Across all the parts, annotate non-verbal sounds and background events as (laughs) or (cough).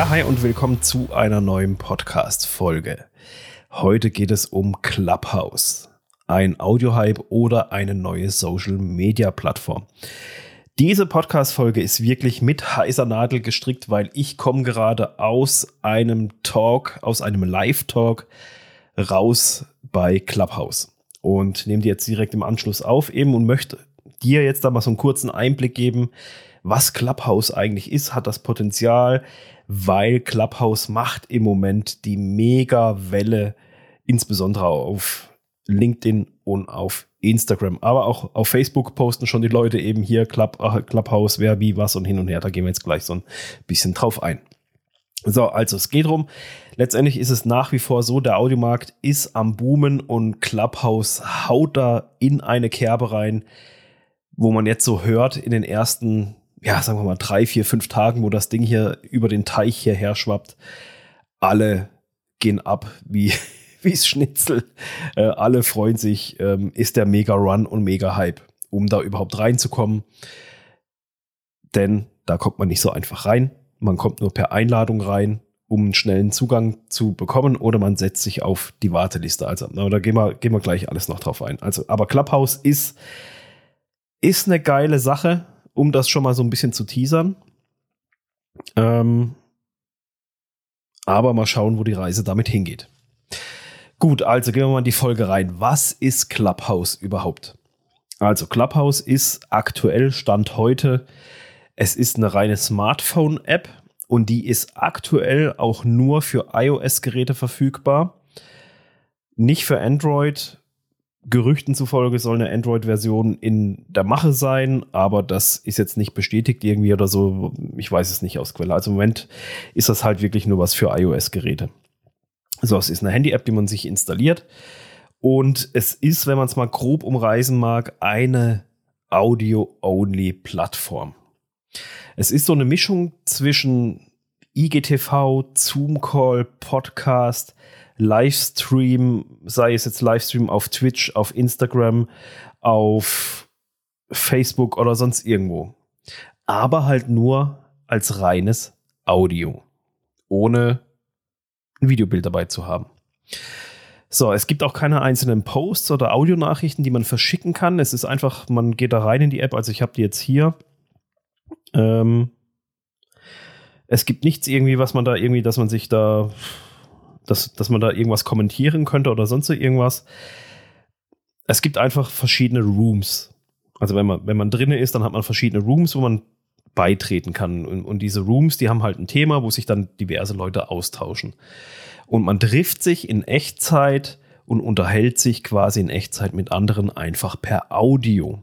Ja, hi und willkommen zu einer neuen Podcast-Folge. Heute geht es um Clubhouse, ein Audiohype oder eine neue Social-Media-Plattform. Diese Podcast-Folge ist wirklich mit heißer Nadel gestrickt, weil ich komme gerade aus einem Talk, aus einem Live-Talk raus bei Clubhouse und nehme die jetzt direkt im Anschluss auf eben und möchte dir jetzt da mal so einen kurzen Einblick geben, was Clubhouse eigentlich ist, hat das Potenzial, weil Clubhouse macht im Moment die Mega-Welle, insbesondere auf LinkedIn und auf Instagram. Aber auch auf Facebook posten schon die Leute eben hier Club, äh, Clubhouse, wer wie was und hin und her. Da gehen wir jetzt gleich so ein bisschen drauf ein. So, also es geht drum. Letztendlich ist es nach wie vor so, der Audiomarkt ist am Boomen und Clubhouse haut da in eine Kerbe rein, wo man jetzt so hört in den ersten ja, sagen wir mal, drei, vier, fünf Tagen, wo das Ding hier über den Teich hierher schwappt, alle gehen ab wie (laughs) wie's Schnitzel. Äh, alle freuen sich, ähm, ist der Mega Run und Mega Hype, um da überhaupt reinzukommen. Denn da kommt man nicht so einfach rein. Man kommt nur per Einladung rein, um einen schnellen Zugang zu bekommen, oder man setzt sich auf die Warteliste. Also, na, da gehen wir, gehen wir gleich alles noch drauf ein. Also, aber Clubhouse ist, ist eine geile Sache um das schon mal so ein bisschen zu teasern. Ähm, aber mal schauen, wo die Reise damit hingeht. Gut, also gehen wir mal in die Folge rein. Was ist Clubhouse überhaupt? Also Clubhouse ist aktuell Stand heute, es ist eine reine Smartphone-App und die ist aktuell auch nur für iOS-Geräte verfügbar. Nicht für Android Gerüchten zufolge soll eine Android-Version in der Mache sein, aber das ist jetzt nicht bestätigt irgendwie oder so. Ich weiß es nicht aus Quelle. Also im Moment ist das halt wirklich nur was für iOS-Geräte. So, es ist eine Handy-App, die man sich installiert. Und es ist, wenn man es mal grob umreißen mag, eine Audio-Only-Plattform. Es ist so eine Mischung zwischen IGTV, Zoom-Call, Podcast, Livestream, sei es jetzt Livestream auf Twitch, auf Instagram, auf Facebook oder sonst irgendwo. Aber halt nur als reines Audio, ohne ein Videobild dabei zu haben. So, es gibt auch keine einzelnen Posts oder Audionachrichten, die man verschicken kann. Es ist einfach, man geht da rein in die App. Also ich habe die jetzt hier. Ähm, es gibt nichts irgendwie, was man da irgendwie, dass man sich da dass, dass man da irgendwas kommentieren könnte oder sonst irgendwas. Es gibt einfach verschiedene Rooms. Also wenn man, wenn man drinne ist, dann hat man verschiedene Rooms, wo man beitreten kann. Und, und diese Rooms, die haben halt ein Thema, wo sich dann diverse Leute austauschen. Und man trifft sich in Echtzeit und unterhält sich quasi in Echtzeit mit anderen einfach per Audio.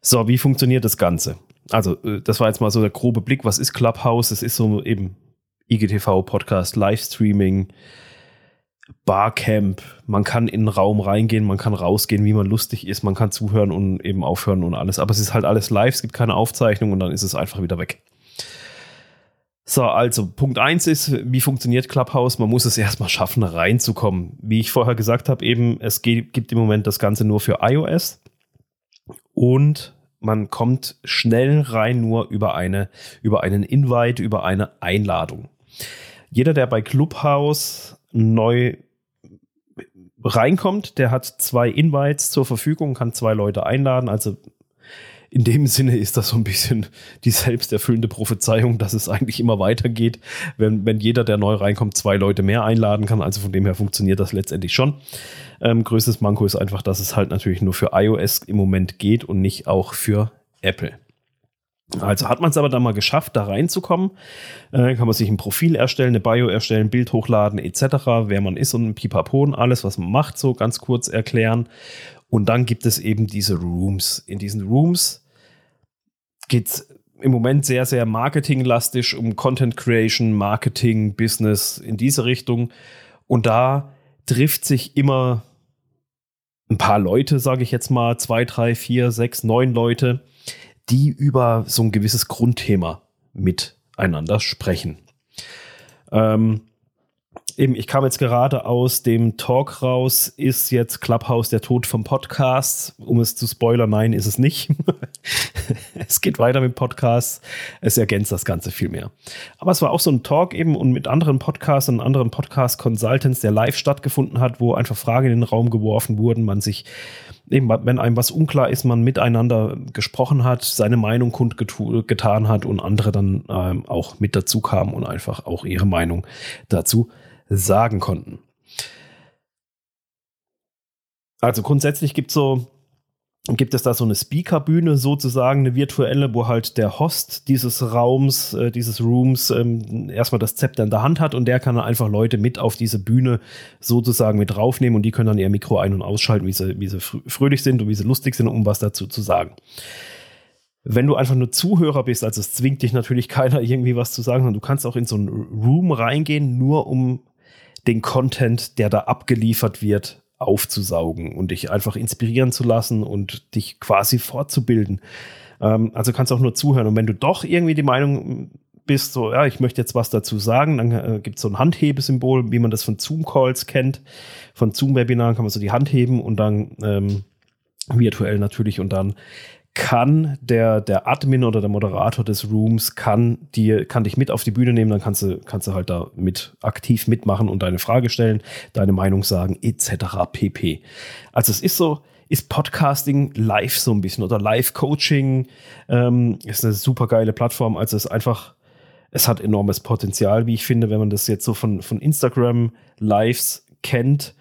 So, wie funktioniert das Ganze? Also, äh, das war jetzt mal so der grobe Blick. Was ist Clubhouse? Es ist so eben IGTV, Podcast, Livestreaming, Barcamp. Man kann in den Raum reingehen, man kann rausgehen, wie man lustig ist, man kann zuhören und eben aufhören und alles. Aber es ist halt alles live, es gibt keine Aufzeichnung und dann ist es einfach wieder weg. So, also Punkt 1 ist, wie funktioniert Clubhouse? Man muss es erstmal schaffen, reinzukommen. Wie ich vorher gesagt habe, eben, es gibt im Moment das Ganze nur für iOS und man kommt schnell rein nur über eine, über einen Invite, über eine Einladung. Jeder, der bei Clubhouse neu reinkommt, der hat zwei Invites zur Verfügung, kann zwei Leute einladen. Also in dem Sinne ist das so ein bisschen die selbsterfüllende Prophezeiung, dass es eigentlich immer weitergeht, wenn, wenn jeder, der neu reinkommt, zwei Leute mehr einladen kann. Also von dem her funktioniert das letztendlich schon. Ähm, größtes Manko ist einfach, dass es halt natürlich nur für iOS im Moment geht und nicht auch für Apple. Also hat man es aber dann mal geschafft, da reinzukommen, äh, kann man sich ein Profil erstellen, eine Bio erstellen, Bild hochladen etc., wer man ist und ein Pipapo und alles, was man macht, so ganz kurz erklären. Und dann gibt es eben diese Rooms. In diesen Rooms geht es im Moment sehr, sehr marketinglastig um Content Creation, Marketing, Business in diese Richtung. Und da trifft sich immer ein paar Leute, sage ich jetzt mal, zwei, drei, vier, sechs, neun Leute, die über so ein gewisses Grundthema miteinander sprechen. Ähm, eben, ich kam jetzt gerade aus dem Talk raus. Ist jetzt Clubhouse der Tod vom Podcast? Um es zu spoilern, nein, ist es nicht. (laughs) es geht weiter mit Podcasts. Es ergänzt das Ganze viel mehr. Aber es war auch so ein Talk eben und mit anderen Podcasts und anderen Podcast-Consultants, der live stattgefunden hat, wo einfach Fragen in den Raum geworfen wurden, man sich eben, wenn einem was unklar ist, man miteinander gesprochen hat, seine Meinung kundgetan hat und andere dann ähm, auch mit dazu kamen und einfach auch ihre Meinung dazu sagen konnten. Also grundsätzlich gibt so gibt es da so eine Speakerbühne sozusagen, eine virtuelle, wo halt der Host dieses Raums, äh, dieses Rooms ähm, erstmal das Zepter in der Hand hat und der kann dann einfach Leute mit auf diese Bühne sozusagen mit draufnehmen und die können dann ihr Mikro ein- und ausschalten, wie sie, wie sie fröhlich sind und wie sie lustig sind, um was dazu zu sagen. Wenn du einfach nur Zuhörer bist, also es zwingt dich natürlich (laughs) keiner irgendwie was zu sagen, sondern du kannst auch in so einen Room reingehen, nur um den Content, der da abgeliefert wird, aufzusaugen und dich einfach inspirieren zu lassen und dich quasi fortzubilden. Ähm, also kannst auch nur zuhören. Und wenn du doch irgendwie die Meinung bist, so, ja, ich möchte jetzt was dazu sagen, dann äh, gibt es so ein Handhebesymbol, wie man das von Zoom-Calls kennt. Von Zoom-Webinaren kann man so die Hand heben und dann ähm, virtuell natürlich und dann kann der, der Admin oder der Moderator des Rooms kann dir, kann dich mit auf die Bühne nehmen, dann kannst du, kannst du halt da mit aktiv mitmachen und deine Frage stellen, deine Meinung sagen, etc. pp. Also es ist so, ist Podcasting live so ein bisschen oder Live-Coaching ähm, ist eine super geile Plattform. Also es ist einfach, es hat enormes Potenzial, wie ich finde, wenn man das jetzt so von, von Instagram Lives kennt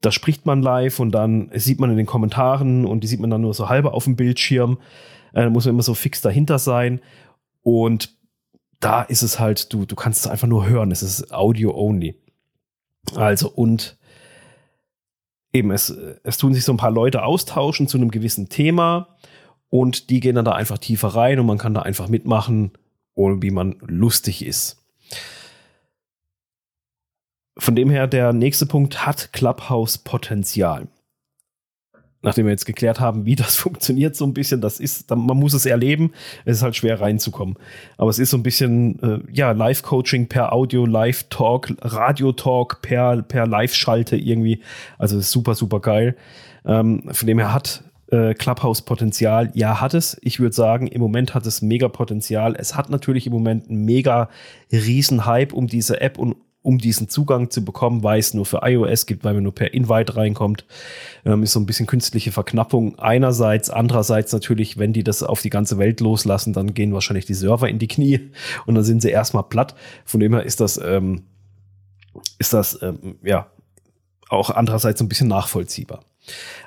da spricht man live und dann sieht man in den Kommentaren und die sieht man dann nur so halbe auf dem Bildschirm. Äh, da muss man immer so fix dahinter sein. Und da ist es halt, du, du kannst es einfach nur hören. Es ist Audio only. Also, und eben, es, es tun sich so ein paar Leute austauschen zu einem gewissen Thema und die gehen dann da einfach tiefer rein und man kann da einfach mitmachen, ohne wie man lustig ist. Von dem her, der nächste Punkt hat Clubhouse Potenzial. Nachdem wir jetzt geklärt haben, wie (laughs) das funktioniert, so ein bisschen, das ist, man muss es erleben, es ist halt schwer reinzukommen. Aber es ist so ein bisschen, äh, ja, Live-Coaching per Audio, Live-Talk, Radio-Talk per, per Live-Schalte irgendwie. Also super, super geil. Ähm, von dem her hat äh, Clubhouse Potenzial. Ja, hat es. Ich würde sagen, im Moment hat es mega Potenzial. Es hat natürlich im Moment einen mega riesen Hype um diese App und um diesen Zugang zu bekommen, weil es nur für iOS gibt, weil man nur per Invite reinkommt. Ähm, ist so ein bisschen künstliche Verknappung einerseits. Andererseits natürlich, wenn die das auf die ganze Welt loslassen, dann gehen wahrscheinlich die Server in die Knie und dann sind sie erstmal platt. Von dem her ist das, ähm, ist das, ähm, ja, auch andererseits ein bisschen nachvollziehbar.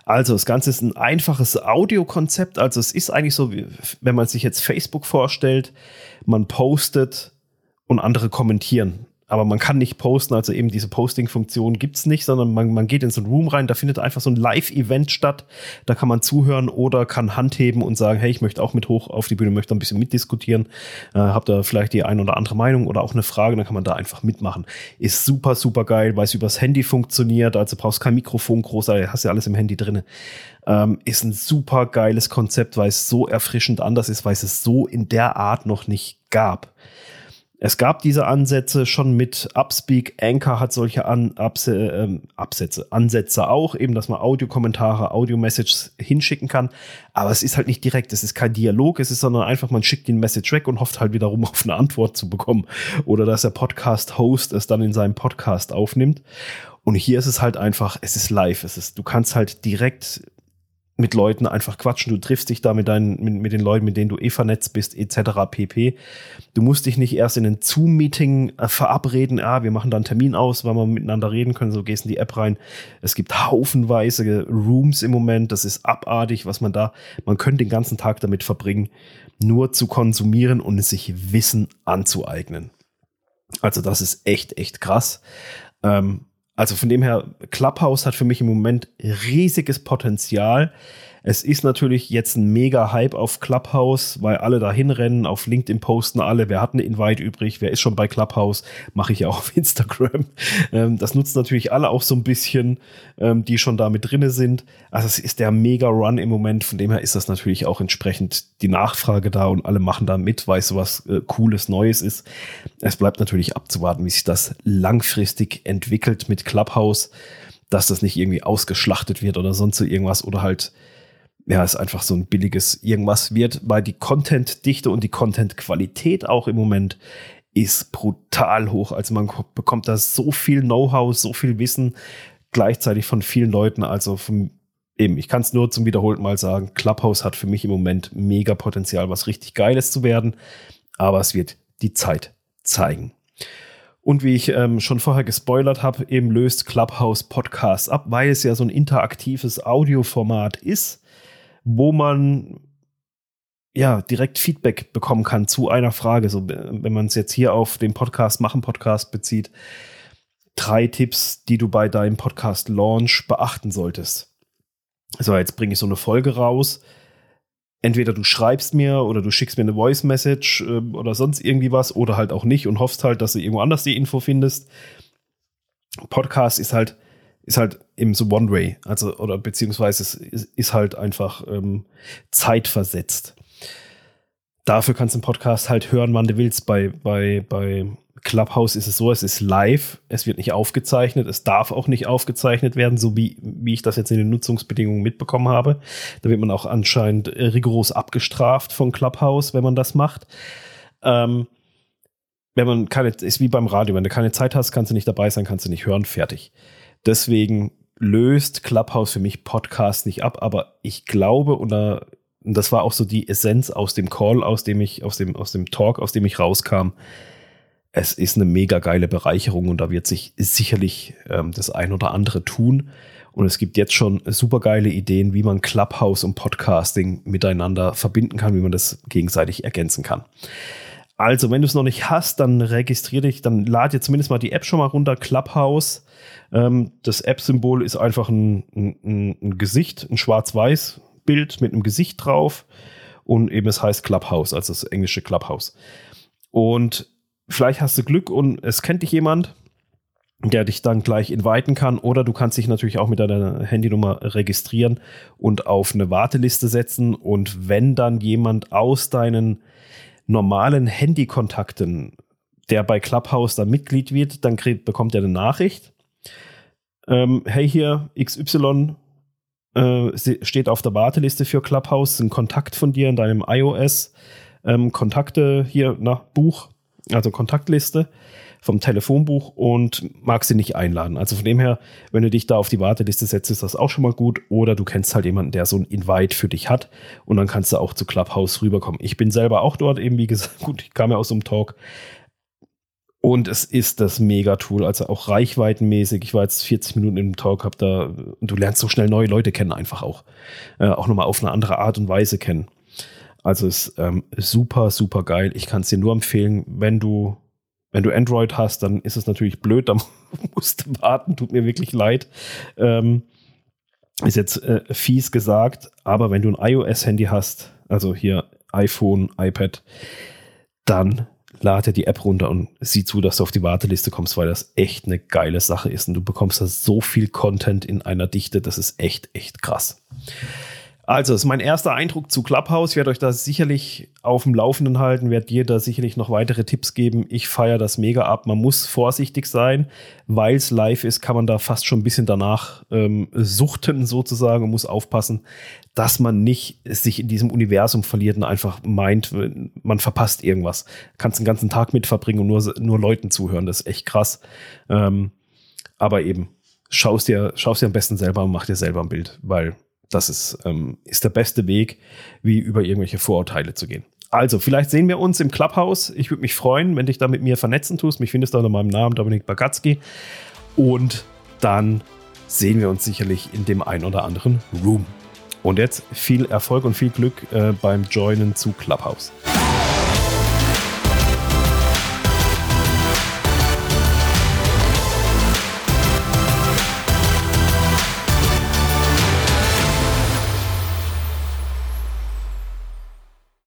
Also das Ganze ist ein einfaches Audiokonzept. Also es ist eigentlich so, wie, wenn man sich jetzt Facebook vorstellt, man postet und andere kommentieren aber man kann nicht posten, also eben diese Posting-Funktion gibt's nicht, sondern man, man geht in so ein Room rein, da findet einfach so ein Live-Event statt, da kann man zuhören oder kann Hand heben und sagen, hey, ich möchte auch mit hoch auf die Bühne, möchte ein bisschen mitdiskutieren, äh, habt da vielleicht die ein oder andere Meinung oder auch eine Frage, dann kann man da einfach mitmachen. Ist super, super geil, weil es übers Handy funktioniert, also brauchst kein Mikrofon groß, hast ja alles im Handy drinne. Ähm, ist ein super geiles Konzept, weil es so erfrischend anders ist, weil es es so in der Art noch nicht gab. Es gab diese Ansätze schon mit Upspeak. Anchor hat solche An Abse äh, Absätze, Ansätze auch, eben, dass man Audiokommentare, Audio-Messages hinschicken kann. Aber es ist halt nicht direkt. Es ist kein Dialog. Es ist, sondern einfach, man schickt den Message weg und hofft halt wiederum auf eine Antwort zu bekommen. Oder dass der Podcast-Host es dann in seinem Podcast aufnimmt. Und hier ist es halt einfach, es ist live. Es ist, du kannst halt direkt mit Leuten einfach quatschen. Du triffst dich da mit, deinen, mit, mit den Leuten, mit denen du eh vernetzt bist, etc. pp. Du musst dich nicht erst in ein Zoom-Meeting äh, verabreden. Ah, wir machen da einen Termin aus, weil wir miteinander reden können. So gehst in die App rein. Es gibt haufenweise Rooms im Moment. Das ist abartig, was man da, man könnte den ganzen Tag damit verbringen, nur zu konsumieren und sich Wissen anzueignen. Also das ist echt, echt krass. Ähm, also von dem her, Clubhouse hat für mich im Moment riesiges Potenzial. Es ist natürlich jetzt ein mega Hype auf Clubhouse, weil alle da hinrennen, auf LinkedIn posten alle, wer hat eine Invite übrig, wer ist schon bei Clubhouse, mache ich ja auch auf (laughs) Instagram. Ähm, das nutzen natürlich alle auch so ein bisschen, ähm, die schon da mit drinne sind. Also es ist der mega Run im Moment, von dem her ist das natürlich auch entsprechend die Nachfrage da und alle machen da mit, weil sowas äh, Cooles, Neues ist. Es bleibt natürlich abzuwarten, wie sich das langfristig entwickelt mit Clubhouse dass das nicht irgendwie ausgeschlachtet wird oder sonst so irgendwas oder halt, ja, es einfach so ein billiges irgendwas wird, weil die Content-Dichte und die Content-Qualität auch im Moment ist brutal hoch. Also man bekommt da so viel Know-how, so viel Wissen gleichzeitig von vielen Leuten. Also vom, eben, ich kann es nur zum wiederholten Mal sagen, Clubhouse hat für mich im Moment mega Potenzial, was richtig Geiles zu werden. Aber es wird die Zeit zeigen. Und wie ich ähm, schon vorher gespoilert habe, eben löst Clubhouse Podcasts ab, weil es ja so ein interaktives Audioformat ist, wo man ja direkt Feedback bekommen kann zu einer Frage. So, wenn man es jetzt hier auf den Podcast machen Podcast bezieht, drei Tipps, die du bei deinem Podcast Launch beachten solltest. So, jetzt bringe ich so eine Folge raus entweder du schreibst mir oder du schickst mir eine Voice Message äh, oder sonst irgendwie was oder halt auch nicht und hoffst halt, dass du irgendwo anders die Info findest. Podcast ist halt ist halt eben so One Way, also oder beziehungsweise es ist, halt einfach ähm, zeitversetzt. Dafür kannst du einen Podcast halt hören, wann du willst. Bei bei bei Clubhouse ist es so, es ist live, es wird nicht aufgezeichnet, es darf auch nicht aufgezeichnet werden, so wie, wie ich das jetzt in den Nutzungsbedingungen mitbekommen habe. Da wird man auch anscheinend rigoros abgestraft von Clubhouse, wenn man das macht. Ähm, wenn man keine, ist wie beim Radio, wenn du keine Zeit hast, kannst du nicht dabei sein, kannst du nicht hören, fertig. Deswegen löst Clubhouse für mich Podcast nicht ab, aber ich glaube, oder das war auch so die Essenz aus dem Call, aus dem ich, aus dem, aus dem Talk, aus dem ich rauskam, es ist eine mega geile Bereicherung und da wird sich sicherlich ähm, das ein oder andere tun. Und es gibt jetzt schon super geile Ideen, wie man Clubhouse und Podcasting miteinander verbinden kann, wie man das gegenseitig ergänzen kann. Also, wenn du es noch nicht hast, dann registriere dich, dann lad dir zumindest mal die App schon mal runter, Clubhouse. Ähm, das App-Symbol ist einfach ein, ein, ein Gesicht, ein schwarz-weiß Bild mit einem Gesicht drauf und eben es heißt Clubhouse, also das englische Clubhouse. Und Vielleicht hast du Glück und es kennt dich jemand, der dich dann gleich inviten kann. Oder du kannst dich natürlich auch mit deiner Handynummer registrieren und auf eine Warteliste setzen. Und wenn dann jemand aus deinen normalen Handykontakten, der bei Clubhouse dann Mitglied wird, dann kriegt, bekommt er eine Nachricht. Ähm, hey hier, XY äh, steht auf der Warteliste für Clubhouse, ein Kontakt von dir in deinem iOS. Ähm, Kontakte hier, nach Buch, also Kontaktliste vom Telefonbuch und mag sie nicht einladen. Also von dem her, wenn du dich da auf die Warteliste setzt, ist das auch schon mal gut. Oder du kennst halt jemanden, der so ein Invite für dich hat und dann kannst du auch zu Clubhouse rüberkommen. Ich bin selber auch dort eben, wie gesagt, (laughs) gut, ich kam ja aus so einem Talk. Und es ist das Mega-Tool, also auch reichweitenmäßig. Ich war jetzt 40 Minuten im Talk, hab da, und du lernst so schnell neue Leute kennen, einfach auch. Äh, auch nochmal auf eine andere Art und Weise kennen. Also ist ähm, super, super geil. Ich kann es dir nur empfehlen, wenn du, wenn du Android hast, dann ist es natürlich blöd, da (laughs) musst du warten, tut mir wirklich leid. Ähm, ist jetzt äh, fies gesagt, aber wenn du ein iOS-Handy hast, also hier iPhone, iPad, dann lade die App runter und sieh zu, dass du auf die Warteliste kommst, weil das echt eine geile Sache ist. Und du bekommst da so viel Content in einer Dichte, das ist echt, echt krass. Also, ist mein erster Eindruck zu Clubhouse. Ich werde euch da sicherlich auf dem Laufenden halten, werde dir da sicherlich noch weitere Tipps geben. Ich feiere das mega ab. Man muss vorsichtig sein, weil es live ist, kann man da fast schon ein bisschen danach ähm, suchten sozusagen und muss aufpassen, dass man nicht sich in diesem Universum verliert und einfach meint, man verpasst irgendwas. Kannst den ganzen Tag mit verbringen und nur, nur Leuten zuhören. Das ist echt krass. Ähm, aber eben, schaust dir, schaust dir am besten selber und mach dir selber ein Bild, weil das ist, ähm, ist der beste Weg, wie über irgendwelche Vorurteile zu gehen. Also, vielleicht sehen wir uns im Clubhouse. Ich würde mich freuen, wenn dich da mit mir vernetzen tust. Mich findest du unter meinem Namen Dominik Bagatzky. Und dann sehen wir uns sicherlich in dem ein oder anderen Room. Und jetzt viel Erfolg und viel Glück äh, beim Joinen zu Clubhouse.